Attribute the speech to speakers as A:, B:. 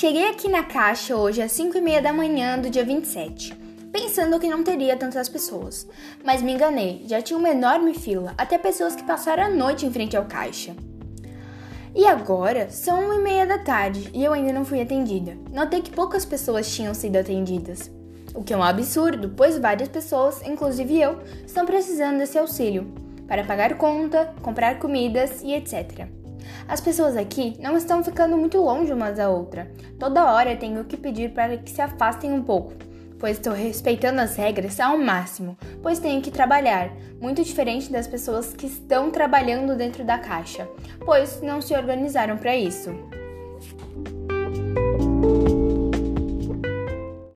A: Cheguei aqui na caixa hoje às 5 e meia da manhã do dia 27, pensando que não teria tantas pessoas. Mas me enganei, já tinha uma enorme fila, até pessoas que passaram a noite em frente ao caixa. E agora são uma e meia da tarde e eu ainda não fui atendida. Notei que poucas pessoas tinham sido atendidas, o que é um absurdo, pois várias pessoas, inclusive eu, estão precisando desse auxílio para pagar conta, comprar comidas e etc. As pessoas aqui não estão ficando muito longe umas da outra. Toda hora tenho que pedir para que se afastem um pouco, pois estou respeitando as regras ao máximo, pois tenho que trabalhar, muito diferente das pessoas que estão trabalhando dentro da caixa, pois não se organizaram para isso.